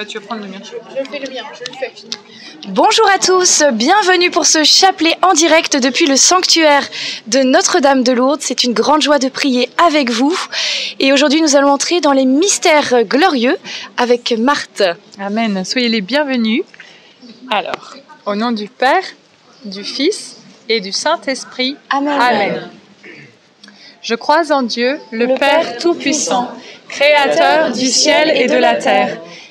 Bah, tu vas prendre le mien. Je fais le mien, je le fais. Bonjour à tous, bienvenue pour ce chapelet en direct depuis le sanctuaire de Notre-Dame de Lourdes. C'est une grande joie de prier avec vous. Et aujourd'hui, nous allons entrer dans les mystères glorieux avec Marthe. Amen. Soyez les bienvenus. Alors, au nom du Père, du Fils et du Saint-Esprit. Amen. Je crois en Dieu, le, Père Tout-Puissant, Créateur du ciel et de la terre,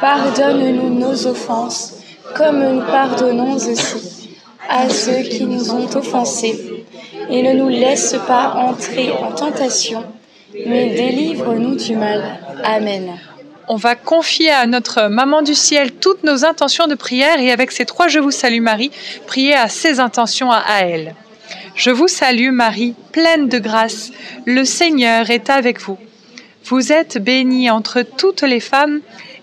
Pardonne-nous nos offenses, comme nous pardonnons aussi à ceux qui nous ont offensés. Et ne nous laisse pas entrer en tentation, mais délivre-nous du mal. Amen. On va confier à notre maman du ciel toutes nos intentions de prière et avec ces trois Je vous salue Marie, prier à ses intentions à elle. Je vous salue Marie, pleine de grâce, le Seigneur est avec vous. Vous êtes bénie entre toutes les femmes,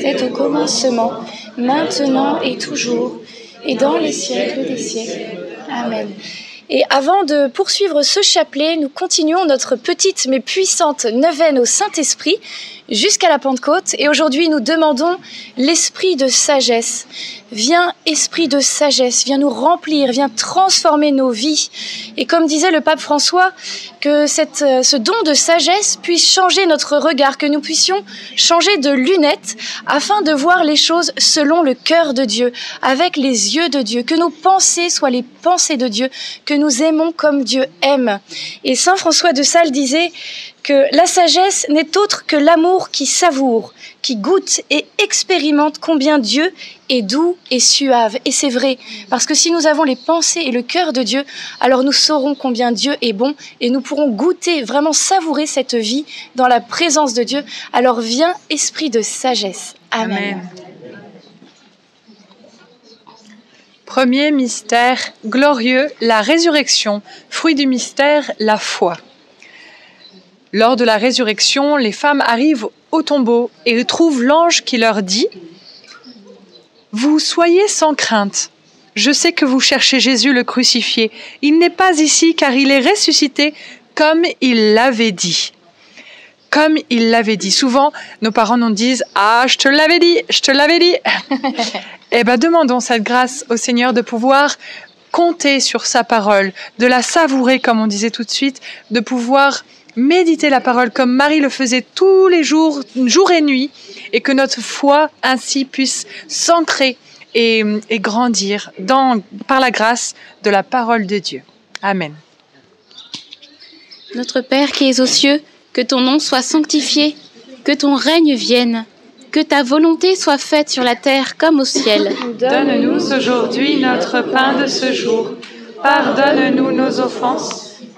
C'est au commencement, maintenant et toujours, et dans les siècles des siècles. Amen. Et avant de poursuivre ce chapelet, nous continuons notre petite mais puissante neuvaine au Saint-Esprit jusqu'à la Pentecôte. Et aujourd'hui, nous demandons l'esprit de sagesse. Viens, esprit de sagesse, viens nous remplir, viens transformer nos vies. Et comme disait le pape François, que cette, euh, ce don de sagesse puisse changer notre regard, que nous puissions changer de lunettes afin de voir les choses selon le cœur de Dieu, avec les yeux de Dieu, que nos pensées soient les pensées de Dieu, que nous aimons comme Dieu aime. Et Saint François de Sales disait que la sagesse n'est autre que l'amour qui savoure, qui goûte et expérimente combien Dieu est doux et suave. Et c'est vrai, parce que si nous avons les pensées et le cœur de Dieu, alors nous saurons combien Dieu est bon et nous pourrons goûter, vraiment savourer cette vie dans la présence de Dieu. Alors viens, esprit de sagesse. Amen. Amen. Premier mystère glorieux, la résurrection. Fruit du mystère, la foi. Lors de la résurrection, les femmes arrivent au tombeau et trouvent l'ange qui leur dit Vous soyez sans crainte. Je sais que vous cherchez Jésus le crucifié. Il n'est pas ici car il est ressuscité comme il l'avait dit. Comme il l'avait dit. Souvent, nos parents nous disent Ah, je te l'avais dit, je te l'avais dit. eh bien, demandons cette grâce au Seigneur de pouvoir compter sur sa parole, de la savourer, comme on disait tout de suite, de pouvoir méditer la parole comme Marie le faisait tous les jours, jour et nuit, et que notre foi ainsi puisse s'ancrer et, et, grandir dans, par la grâce de la parole de Dieu. Amen. Notre Père qui es aux cieux, que ton nom soit sanctifié, que ton règne vienne, que ta volonté soit faite sur la terre comme au ciel. Donne-nous aujourd'hui notre pain de ce jour. Pardonne-nous nos offenses,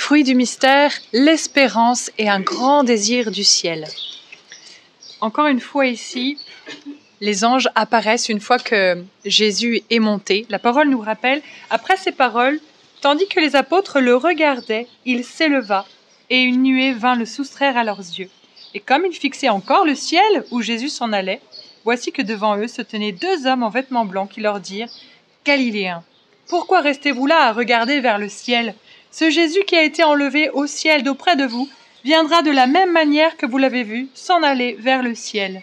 Fruit du mystère, l'espérance et un grand désir du ciel. Encore une fois ici, les anges apparaissent une fois que Jésus est monté. La parole nous rappelle, après ces paroles, tandis que les apôtres le regardaient, il s'éleva et une nuée vint le soustraire à leurs yeux. Et comme ils fixaient encore le ciel où Jésus s'en allait, voici que devant eux se tenaient deux hommes en vêtements blancs qui leur dirent Galiléens, pourquoi restez-vous là à regarder vers le ciel? Ce Jésus qui a été enlevé au ciel d'auprès de vous viendra de la même manière que vous l'avez vu s'en aller vers le ciel.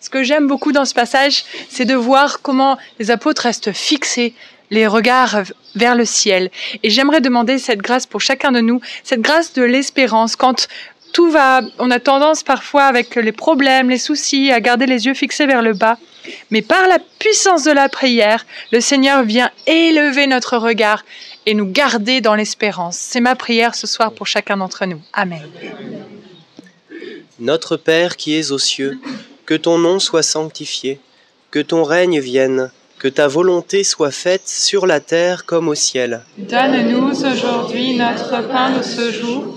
Ce que j'aime beaucoup dans ce passage, c'est de voir comment les apôtres restent fixés, les regards vers le ciel. Et j'aimerais demander cette grâce pour chacun de nous, cette grâce de l'espérance, quand tout va, on a tendance parfois avec les problèmes, les soucis, à garder les yeux fixés vers le bas. Mais par la puissance de la prière, le Seigneur vient élever notre regard et nous garder dans l'espérance. C'est ma prière ce soir pour chacun d'entre nous. Amen. Notre Père qui es aux cieux, que ton nom soit sanctifié, que ton règne vienne, que ta volonté soit faite sur la terre comme au ciel. Donne-nous aujourd'hui notre pain de ce jour.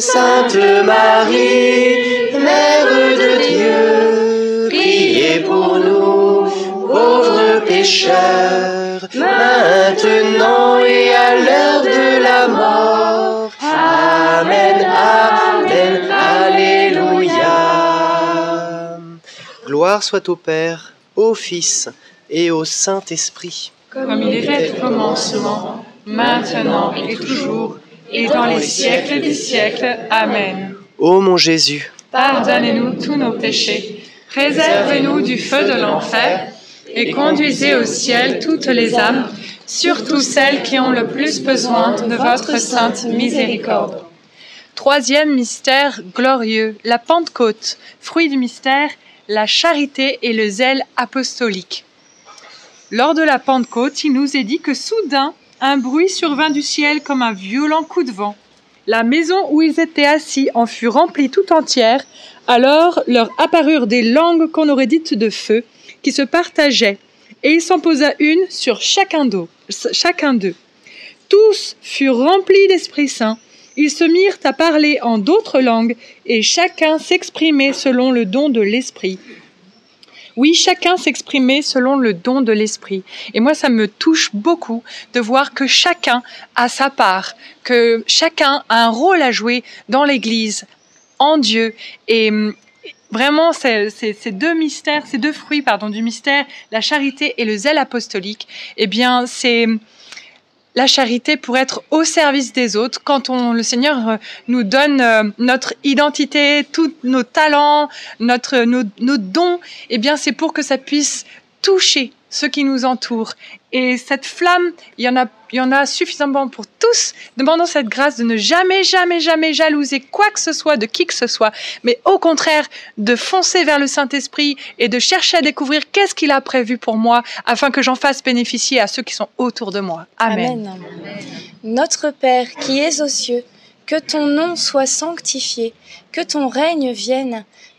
Sainte Marie, Mère de Dieu, priez pour nous, pauvres pécheurs, maintenant et à l'heure de la mort. Amen, Amen, Alléluia. Gloire soit au Père, au Fils et au Saint-Esprit. Comme il était au commencement, maintenant et toujours, et dans les siècles des siècles. Amen. Ô mon Jésus, Pardonnez-nous tous nos péchés, préservez-nous du feu de l'enfer, et conduisez au ciel toutes les âmes, surtout celles qui ont le plus besoin de votre sainte miséricorde. Troisième mystère glorieux, la Pentecôte. Fruit du mystère, la charité et le zèle apostolique. Lors de la Pentecôte, il nous est dit que soudain, un bruit survint du ciel comme un violent coup de vent. La maison où ils étaient assis en fut remplie tout entière, Alors leur apparurent des langues qu'on aurait dites de feu, qui se partageaient, et il s'en posa une sur chacun d'eux. Tous furent remplis d'Esprit Saint. Ils se mirent à parler en d'autres langues, et chacun s'exprimait selon le don de l'Esprit. Oui, chacun s'exprimait selon le don de l'Esprit. Et moi, ça me touche beaucoup de voir que chacun a sa part, que chacun a un rôle à jouer dans l'Église, en Dieu. Et hum, vraiment, ces, ces- ces deux mystères, ces deux fruits, pardon, du mystère, la charité et le zèle apostolique, eh bien, c'est la charité pour être au service des autres. Quand on, le Seigneur euh, nous donne euh, notre identité, tous nos talents, notre, nos, nos dons, eh bien, c'est pour que ça puisse toucher ceux qui nous entourent. Et cette flamme, il y en a, suffisamment pour tous. Demandons cette grâce de ne jamais, jamais, jamais jalouser quoi que ce soit de qui que ce soit, mais au contraire de foncer vers le Saint-Esprit et de chercher à découvrir qu'est-ce qu'il a prévu pour moi afin que j'en fasse bénéficier à ceux qui sont autour de moi. Amen. Notre Père qui es aux cieux, que ton nom soit sanctifié, que ton règne vienne,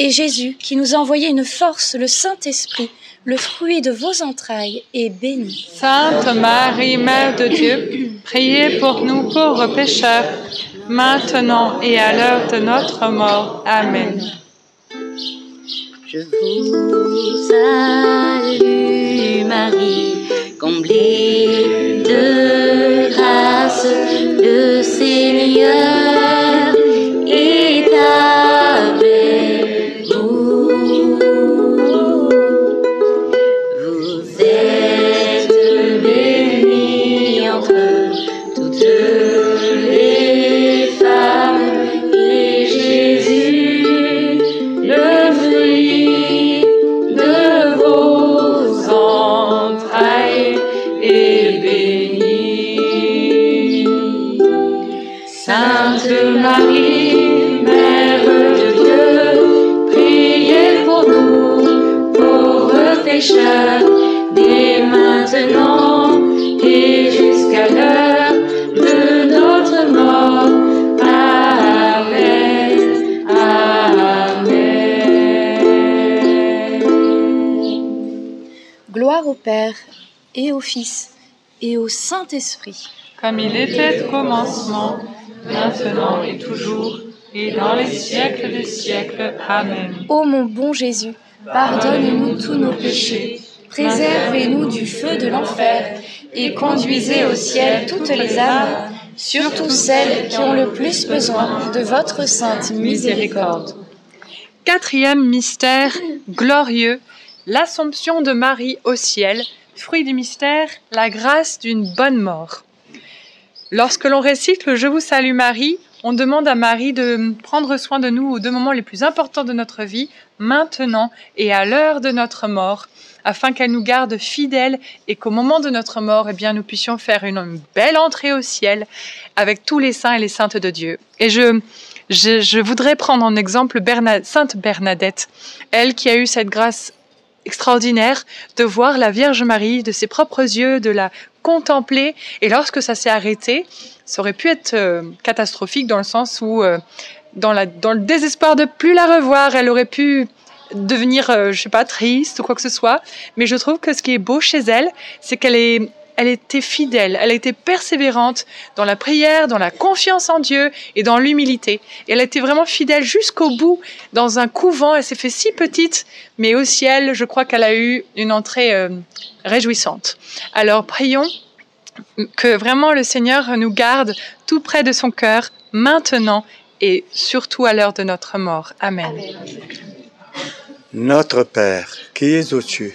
et Jésus, qui nous a envoyé une force, le Saint-Esprit, le fruit de vos entrailles, est béni. Sainte Marie, Mère de Dieu, priez pour nous pauvres pécheurs, maintenant et à l'heure de notre mort. Amen. Je vous salue Marie, comblée de grâce, le Seigneur et au Fils et au Saint-Esprit. comme il était au commencement, maintenant et toujours, et dans les siècles des siècles. Amen. Ô mon bon Jésus, pardonne-nous tous nos péchés, préservez-nous du feu de l'enfer et conduisez au ciel toutes les âmes, surtout celles qui ont le plus besoin de votre sainte miséricorde. Quatrième mystère glorieux, l'Assomption de Marie au ciel, fruit du mystère, la grâce d'une bonne mort. Lorsque l'on récite le Je vous salue Marie, on demande à Marie de prendre soin de nous aux deux moments les plus importants de notre vie, maintenant et à l'heure de notre mort, afin qu'elle nous garde fidèles et qu'au moment de notre mort, eh bien, nous puissions faire une, belle entrée au ciel avec tous les saints et les saintes de Dieu. Et je, je, voudrais prendre en exemple Sainte Bernadette, elle qui a eu cette grâce extraordinaire de voir la Vierge Marie de ses propres yeux, de la contempler. Et lorsque ça s'est arrêté, ça aurait pu être euh, catastrophique dans le sens où, euh, dans, la, dans le désespoir de plus la revoir, elle aurait pu devenir, euh, je sais pas, triste ou quoi que ce soit. Mais je trouve que ce qui est beau chez elle, c'est qu'elle est, elle était fidèle, elle été persévérante dans la prière, dans la confiance en Dieu et dans l'humilité. Et elle été vraiment fidèle jusqu'au bout dans un couvent. Elle s'est fait si petite, mais au ciel, je crois qu'elle a eu une entrée euh, réjouissante. Alors prions que vraiment le Seigneur nous garde tout près de son cœur, maintenant et surtout à l'heure de notre mort. Amen. Notre Père, qui es aux cieux,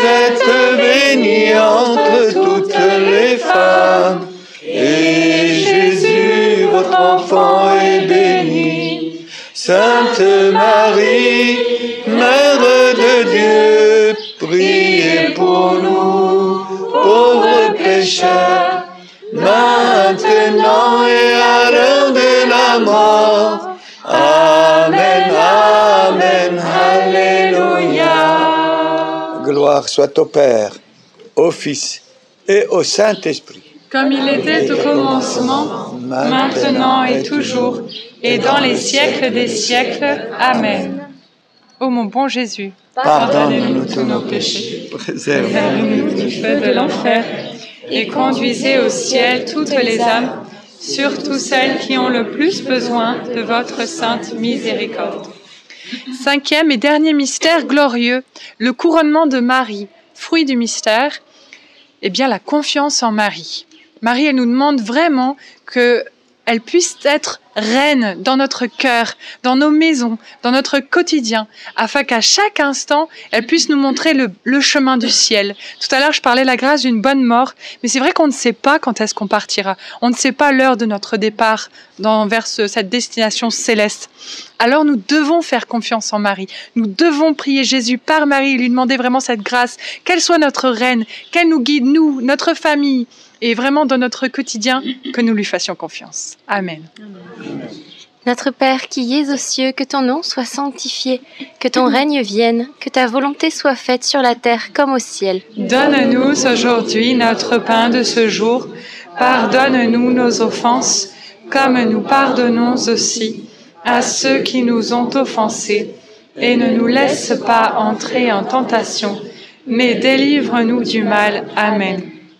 pécheurs, maintenant et à l'heure de la mort. Amen, Amen, Alléluia. Gloire soit au Père, au Fils et au Saint-Esprit. Comme il était au commencement, maintenant et toujours, et dans les siècles des siècles. Amen. Ô mon bon Jésus, Pardonne-nous tous nos péchés, Préserve-nous. du feu de l'enfer, et conduisez au ciel toutes les âmes, surtout celles qui ont le plus besoin de votre sainte miséricorde. Cinquième et dernier mystère glorieux, le couronnement de Marie, fruit du mystère, eh bien la confiance en Marie. Marie, elle nous demande vraiment que elle puisse être reine dans notre cœur, dans nos maisons, dans notre quotidien, afin qu'à chaque instant, elle puisse nous montrer le, chemin du ciel. Tout à l'heure, je parlais de la grâce d'une bonne mort, mais c'est vrai qu'on ne sait pas quand est-ce qu'on partira. On ne sait pas l'heure de notre départ dans, vers ce- cette destination céleste. Alors nous devons faire confiance en Marie. Nous devons prier Jésus par Marie lui demander vraiment cette grâce, qu'elle soit notre reine, qu'elle nous guide, nous, notre famille, et vraiment dans notre quotidien, que nous lui fassions confiance. Amen. Notre Père qui es aux cieux, que ton nom soit sanctifié, que ton règne vienne, que ta volonté soit faite sur la terre comme au ciel. Donne-nous aujourd'hui notre pain de ce jour. Pardonne-nous nos offenses, comme nous pardonnons aussi à ceux qui nous ont offensés. Et ne nous laisse pas entrer en tentation, mais délivre-nous du mal. Amen.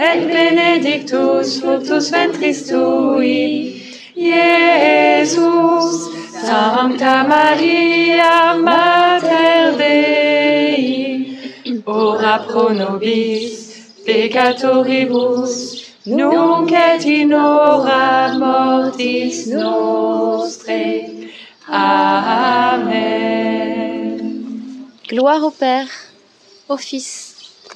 et benedictus fructus ventris tui, Iesus. Sancta Maria, Mater Dei, ora pro nobis peccatoribus, nunc et in hora mortis nostrae. Amen. gloire au Père, au Fils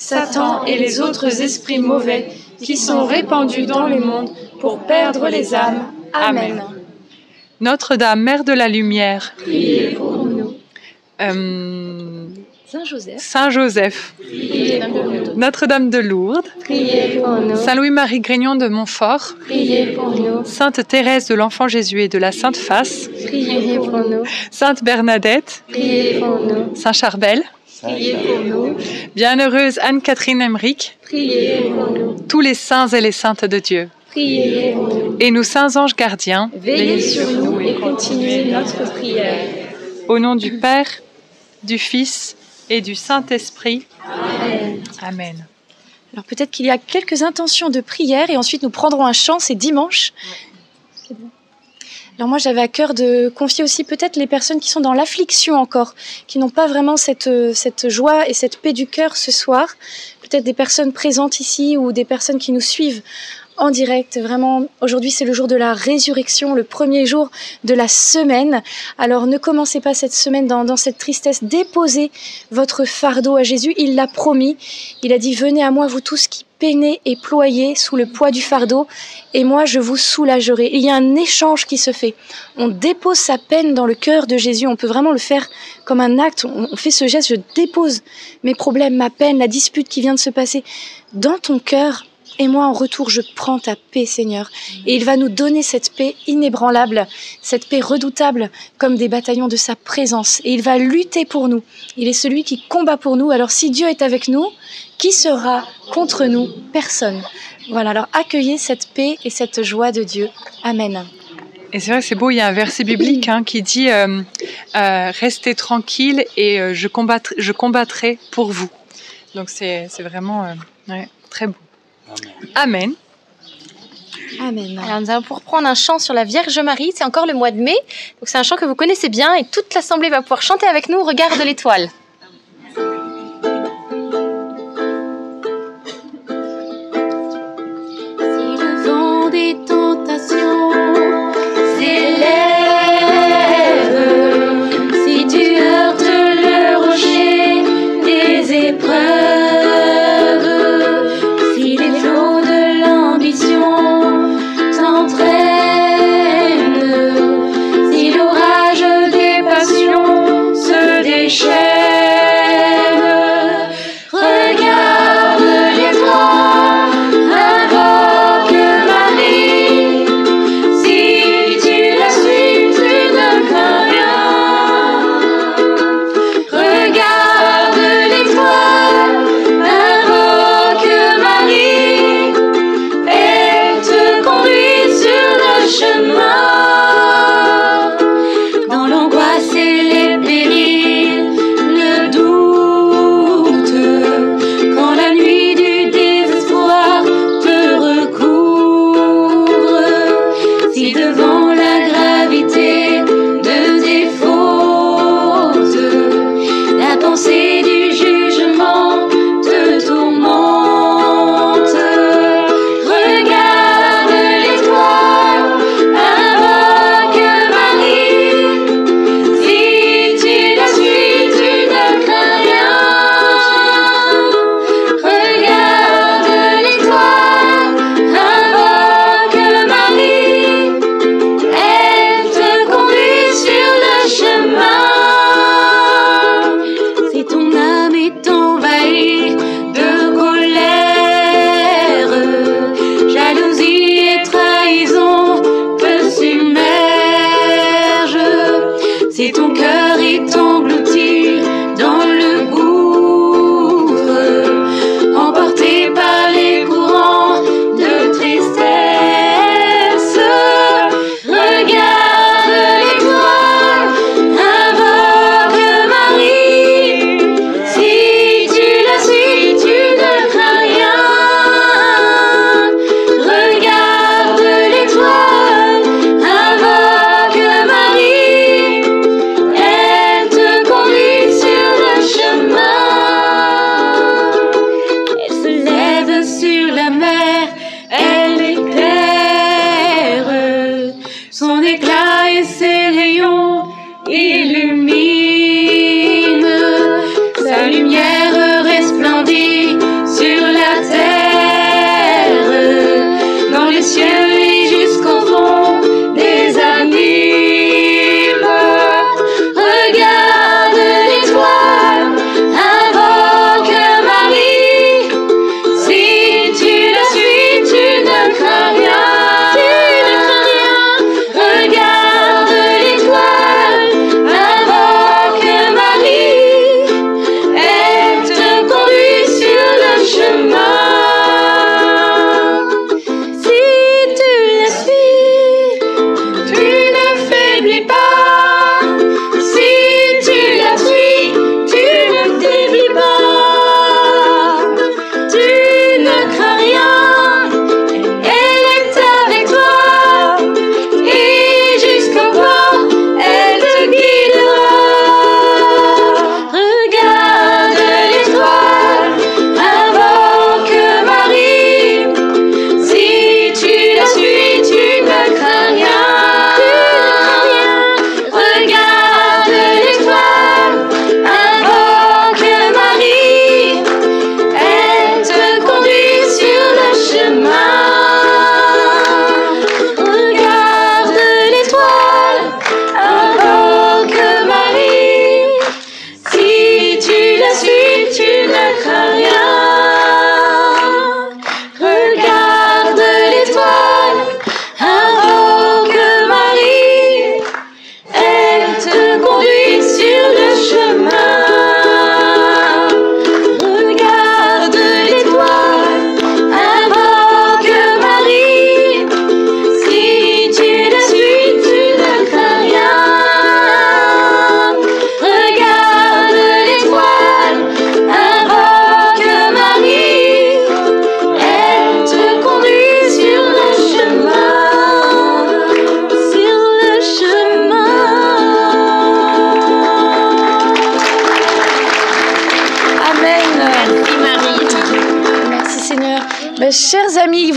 Satan et les autres esprits mauvais qui sont répandus dans le monde pour perdre les âmes. Amen. Notre-Dame, Mère de la Lumière, Priez pour nous. euh, Saint Joseph, Saint Joseph, priez pour nous. Notre-Dame de Lourdes, Priez pour nous. Saint Louis-Marie Grignon de Montfort, Priez pour nous. Sainte Thérèse de l'Enfant Jésus et de la Sainte Face, Priez pour nous. Sainte Bernadette, Priez pour nous. Saint Charbel, Priez pour nous. Bienheureuse Anne-Catherine Emmerich, Priez pour nous. tous les saints et les saintes de Dieu, Priez pour nous. et nous saints anges gardiens, Veillez sur nous et continuez notre prière. au nom du Père, du Fils et du Saint-Esprit. Amen. Amen. Alors peut-être qu'il y a quelques intentions de prière et ensuite nous prendrons un chant, c'est dimanche. Alors moi j'avais à cœur de confier aussi peut-être les personnes qui sont dans l'affliction encore, qui n'ont pas vraiment cette, euh, cette joie et cette paix du cœur ce soir. Peut-être des personnes présentes ici ou des personnes qui nous suivent en direct. Vraiment, aujourd'hui c'est le jour de la résurrection, le premier jour de la semaine. Alors ne commencez pas cette semaine dans, dans cette tristesse. Déposez votre fardeau à Jésus, il l'a promis. Il a dit, venez à moi, vous tous qui et ployez sous le poids du fardeau, et moi je vous soulagerai. Il y a un échange qui se fait. On dépose sa peine dans le cœur de Jésus. On peut vraiment le faire comme un acte. On fait ce geste, je dépose mes problèmes, ma peine, la dispute qui vient de se passer dans ton cœur. Et moi, en retour, je prends ta paix, Seigneur. Et il va nous donner cette paix inébranlable, cette paix redoutable, comme des bataillons de sa présence. Et il va lutter pour nous. Il est celui qui combat pour nous. Alors si Dieu est avec nous, qui sera contre nous? Personne. Voilà, alors accueillez cette paix et cette joie de Dieu. Amen. Et c'est vrai c'est beau, il y a un verset biblique hein, qui dit euh, euh, Restez tranquille et euh, je, combattrai, pour vous. Donc c'est vraiment très beau. Amen. Amen. Alors, nous allons pour prendre un chant sur la Vierge Marie. C'est encore le mois de mai. Donc, c'est un chant que vous connaissez bien et toute l'Assemblée va pouvoir chanter avec nous. Regarde l'étoile.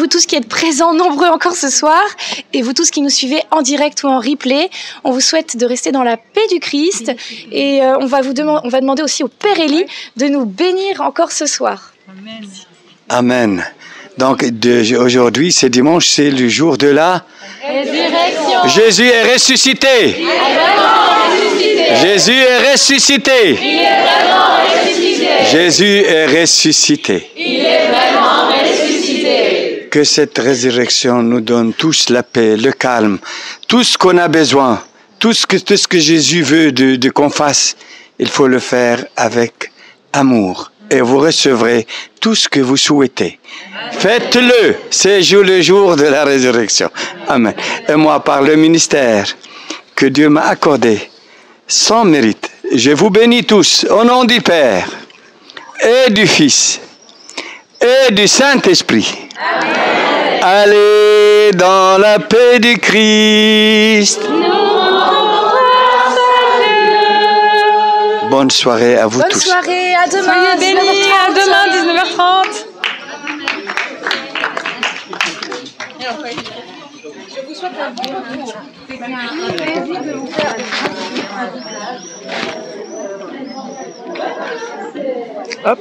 Vous tous qui êtes présents, nombreux encore ce soir, et vous tous qui nous suivez en direct ou en replay, on vous souhaite de rester dans la paix du Christ et euh, on, va vous demander, on va demander aussi au Père Élie de nous bénir encore ce soir. Amen. Donc de- aujourd'hui, c'est dimanche, c'est le jour de la Résurrection. Jésus est ressuscité. Jésus est ressuscité. Jésus est ressuscité. Que cette résurrection nous donne tous la paix, le calme, tout ce qu'on a besoin, tout ce que, Jésus veut de, qu'on fasse, il faut le faire avec amour. Et vous recevrez tout ce que vous souhaitez. Faites-le. C'est le jour de la résurrection. Amen. Et moi, par le ministère que Dieu m'a accordé, sans mérite, je vous bénis tous au nom du Père et du Fils et du Saint-Esprit. Allez dans la paix du Christ. Bonne soirée à vous Bonne tous. soirée, à demain. Soyez bénis, à 19h30. demain 19h30. Hop.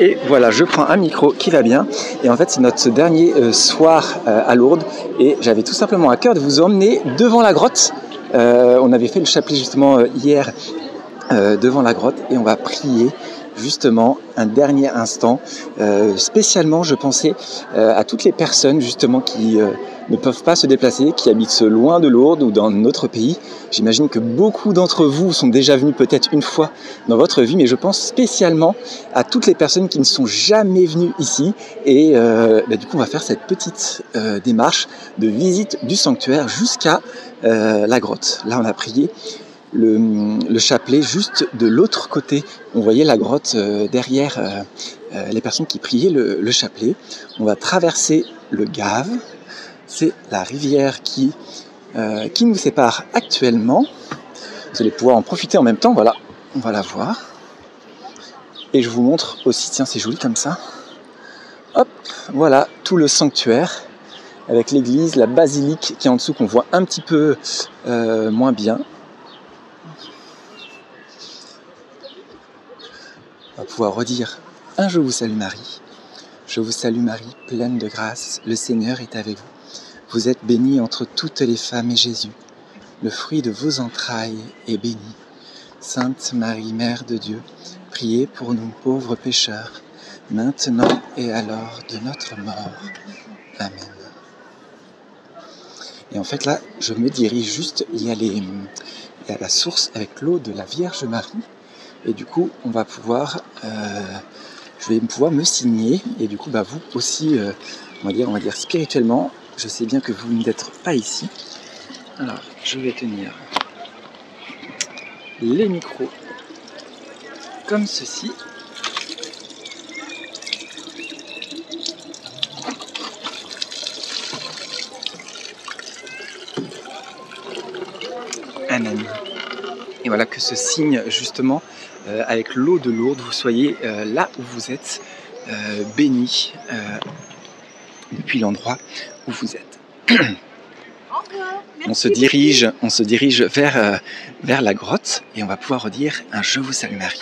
Et voilà, je prends un micro qui va bien. Et en fait, c'est notre dernier euh, soir euh, à Lourdes. Et j'avais tout simplement à cœur de vous emmener devant la grotte. Euh, on avait fait le chapelet justement hier devant la grotte et on va prier justement un dernier instant. Euh, spécialement, je pensais euh, à toutes les personnes justement qui euh, ne peuvent pas se déplacer, qui habitent loin de Lourdes ou dans notre pays. J'imagine que beaucoup d'entre vous sont déjà venus peut-être une fois dans votre vie, mais je pense spécialement à toutes les personnes qui ne sont jamais venues ici. Et bah, du coup, on va faire cette petite démarche de visite du sanctuaire jusqu'à la grotte. Là, on a prié le, le chapelet juste de l'autre côté. On voyait la grotte euh, derrière euh, euh, les personnes qui priaient le, le chapelet. On va traverser le Gave. C'est la rivière qui, nous sépare actuellement. Vous allez pouvoir en profiter en même temps. Voilà, on va la voir. Et je vous montre aussi, tiens, c'est joli comme ça. Hop, voilà tout le sanctuaire avec l'église, la basilique qui est en dessous qu'on voit un petit peu moins bien. On va pouvoir redire un Je vous salue Marie. Je vous salue Marie, pleine de grâce, le Seigneur est avec vous. Vous êtes bénie entre toutes les femmes et Jésus, le fruit de vos entrailles, est béni. Sainte Marie, Mère de Dieu, priez pour nous pauvres pécheurs, maintenant et à l'heure de notre mort. Amen. Et en fait là, je me dirige juste, il y a, les, il y a la source avec l'eau de la Vierge Marie. Et du coup, on va pouvoir, euh, je vais pouvoir me signer. Et du coup, bah, vous aussi, euh, on va dire, on va dire spirituellement, je sais bien que vous n'êtes pas ici. Alors, je vais tenir les micros comme ceci. Amen. Et voilà que ce signe justement avec l'eau de Lourdes, vous soyez euh, là où vous êtes, euh, béni euh, depuis l'endroit où vous êtes. on se dirige, on se dirige vers, euh, vers la grotte et on va pouvoir redire un Je vous salue Marie.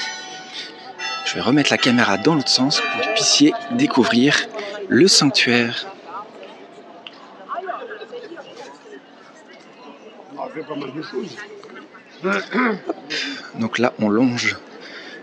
Je vais remettre la caméra dans l'autre sens pour que vous puissiez découvrir le sanctuaire. Donc là, on longe,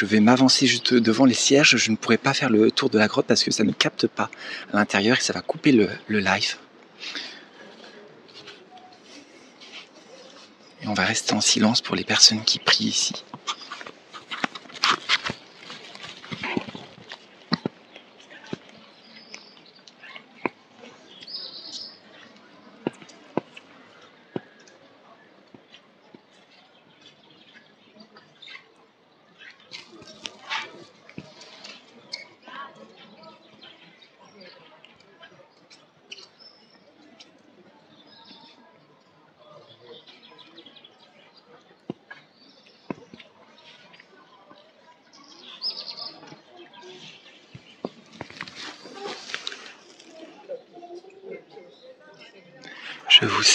Je vais m'avancer juste devant les cierges. Je ne pourrai pas faire le tour de la grotte parce que ça ne capte pas à l'intérieur et ça va couper le, le live. Et on va rester en silence pour les personnes qui prient ici.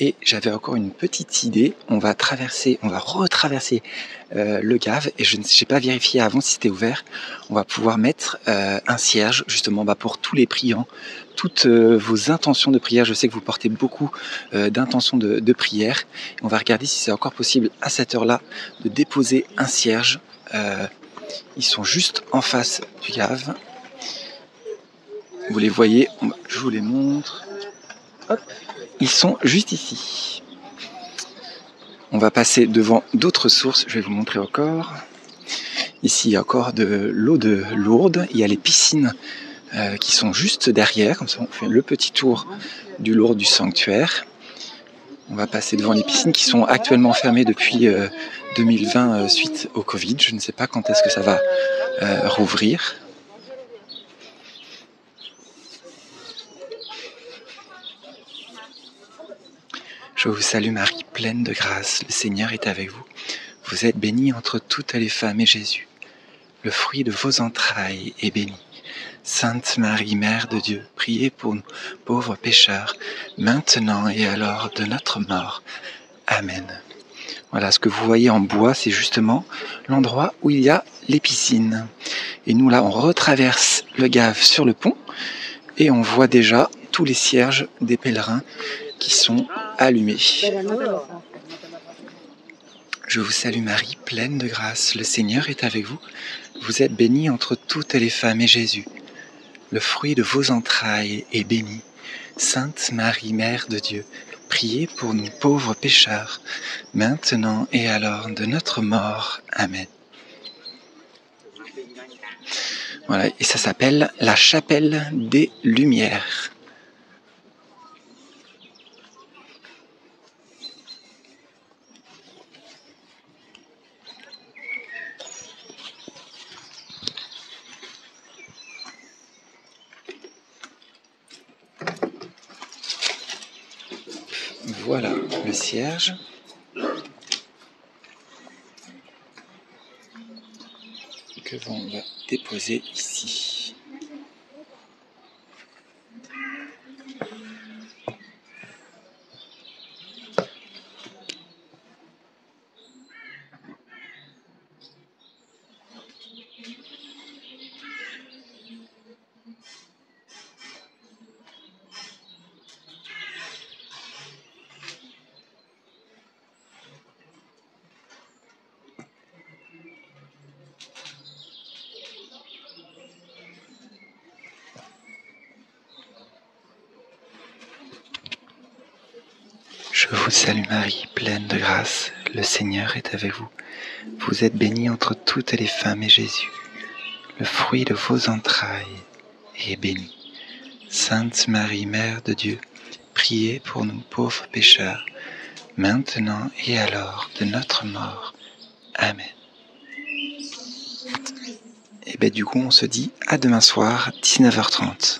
Et j'avais encore une petite idée. On va traverser, on va retraverser euh, le Gave et je n'ai pas vérifié avant si c'était ouvert. On va pouvoir mettre euh, un cierge justement bah, pour tous les priants, toutes euh, vos intentions de prière. Je sais que vous portez beaucoup d'intentions de, de, prière. On va regarder si c'est encore possible à cette heure-là de déposer un cierge. Ils sont juste en face du Gave. Vous les voyez, je vous les montre. Ils sont juste ici. On va passer devant d'autres sources. Je vais vous montrer encore. Ici, il y a encore de l'eau de Lourdes. Il y a les piscines euh, qui sont juste derrière. Comme ça, on fait le petit tour du Lourdes du sanctuaire. On va passer devant les piscines qui sont actuellement fermées depuis euh, 2020 euh, suite au Covid. Je ne sais pas quand est-ce que ça va euh, rouvrir. Je vous salue Marie, pleine de grâce, le Seigneur est avec vous. Vous êtes bénie entre toutes les femmes et Jésus, le fruit de vos entrailles, est béni. Sainte Marie, Mère de Dieu, priez pour nous, pauvres pécheurs, maintenant et à l'heure de notre mort. Amen. Voilà, ce que vous voyez en bois, c'est justement l'endroit où il y a les piscines. Et nous, là, on retraverse le Gave sur le pont et on voit déjà tous les cierges des pèlerins qui sont allumés. Je vous salue Marie, pleine de grâce, le Seigneur est avec vous. Vous êtes bénie entre toutes les femmes et Jésus, le fruit de vos entrailles, est béni. Sainte Marie, Mère de Dieu, priez pour nous pauvres pécheurs, maintenant et à l'heure de notre mort. Amen. Voilà, et ça s'appelle la chapelle des Lumières. Voilà le cierge. Que l'on va déposer ici? Salue Marie, pleine de grâce, le Seigneur est avec vous. Vous êtes bénie entre toutes les femmes et Jésus, le fruit de vos entrailles, est béni. Sainte Marie, Mère de Dieu, priez pour nous pauvres pécheurs, maintenant et alors de notre mort. Amen. Et bien du coup, on se dit à demain soir, 19h30.